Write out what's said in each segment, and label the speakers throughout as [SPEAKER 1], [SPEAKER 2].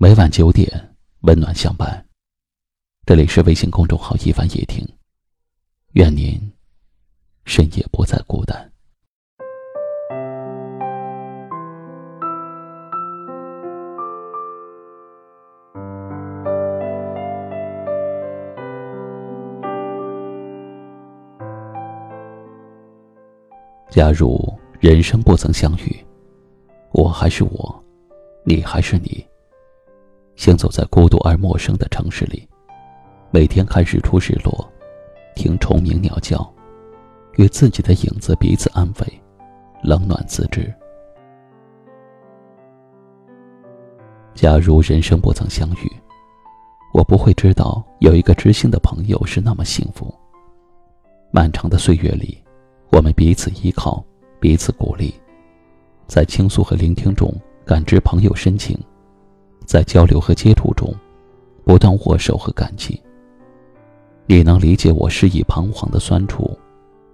[SPEAKER 1] 每晚九点，温暖相伴。这里是微信公众号“一凡夜听”，愿您深夜不再孤单。假如人生不曾相遇，我还是我，你还是你。行走在孤独而陌生的城市里，每天看日出日落，听虫鸣鸟叫，与自己的影子彼此安慰，冷暖自知。假如人生不曾相遇，我不会知道有一个知心的朋友是那么幸福。漫长的岁月里，我们彼此依靠，彼此鼓励，在倾诉和聆听中感知朋友深情。在交流和接触中，不断握手和感激。你能理解我失意彷徨的酸楚，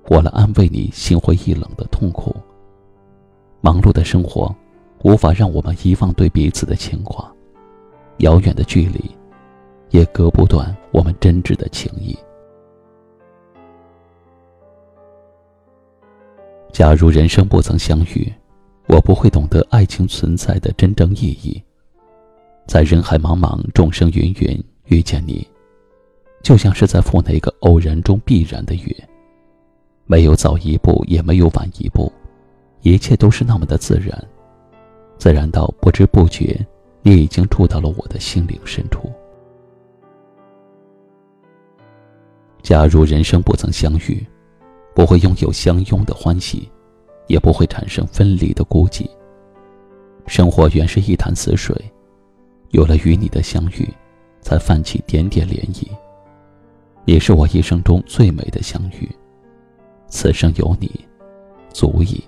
[SPEAKER 1] 我来安慰你心灰意冷的痛苦。忙碌的生活，无法让我们遗忘对彼此的牵挂；遥远的距离，也割不断我们真挚的情谊。假如人生不曾相遇，我不会懂得爱情存在的真正意义。在人海茫茫、众生芸芸遇见你，就像是在赴那个偶然中必然的约。没有早一步，也没有晚一步，一切都是那么的自然，自然到不知不觉，你已经住到了我的心灵深处。假如人生不曾相遇，不会拥有相拥的欢喜，也不会产生分离的孤寂。生活原是一潭死水。有了与你的相遇，才泛起点点涟漪。也是我一生中最美的相遇。此生有你，足矣。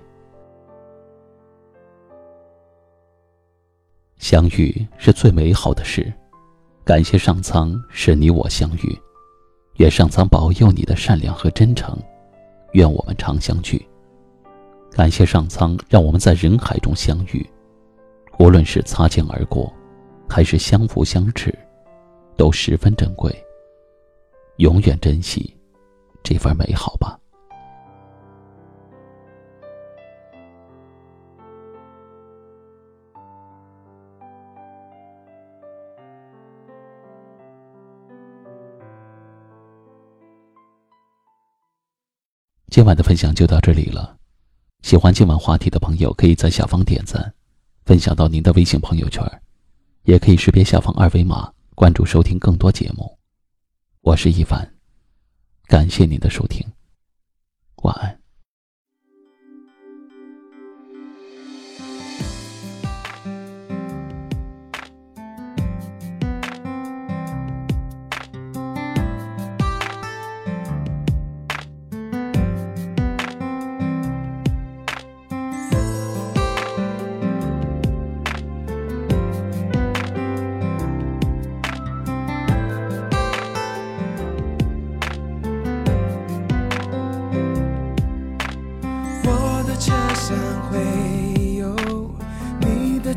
[SPEAKER 1] 相遇是最美好的事，感谢上苍使你我相遇，愿上苍保佑你的善良和真诚，愿我们常相聚。感谢上苍让我们在人海中相遇，无论是擦肩而过。还是相扶相持，都十分珍贵。永远珍惜这份美好吧。今晚的分享就到这里了。喜欢今晚话题的朋友，可以在下方点赞，分享到您的微信朋友圈。也可以识别下方二维码关注收听更多节目，我是一凡，感谢您的收听，晚安。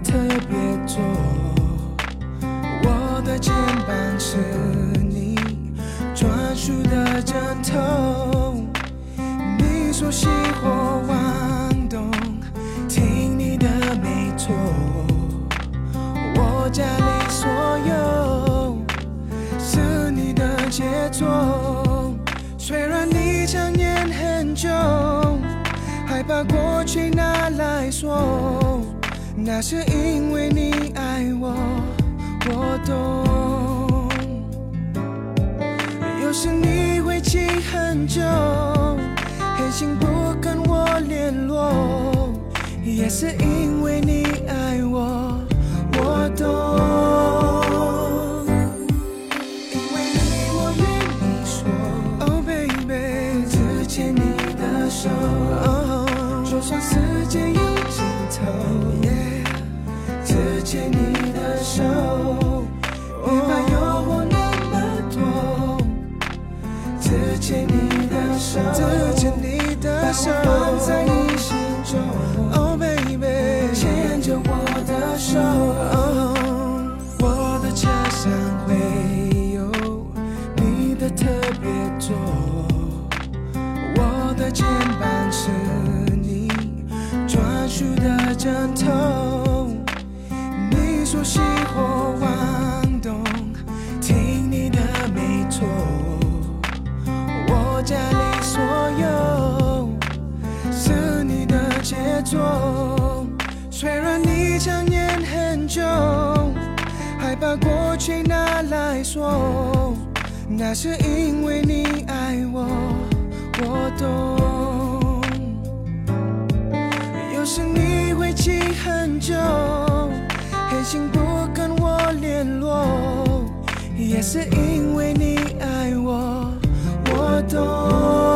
[SPEAKER 2] 特别多，我的肩膀是你专属的枕头。你说喜欢往东，听你的没错。我家里所有是你的杰作。虽然你想念很久，害怕过去拿来说。那是因为你爱我，我懂。有时你会记很久，狠心不跟我联络，也是因为你爱我，我懂。因为牵你的手，别怕诱惑那么多。只牵你的手，只牵你的手。在你心中，Oh baby，牵着我的手。我的车上会有你的特别座，我的肩膀是你专属的枕头。熟悉或妄动，听你的没错。我家里所有是你的杰作。虽然你强忍很久，害怕过去拿来说，那是因为你爱我，我懂。有时你会记很久。狠心不跟我联络，也是因为你爱我，我懂。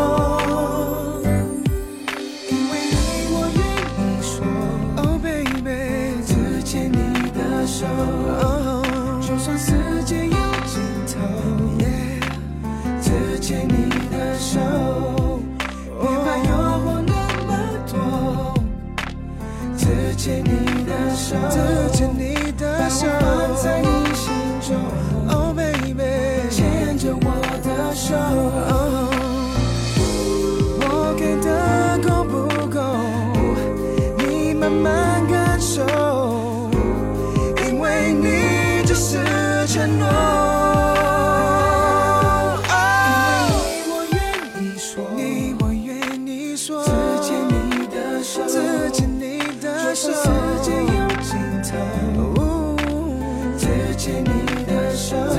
[SPEAKER 2] 是承诺，你我愿意说。只牵你的手，只牵你的手，世界有尽头。只牵你的手。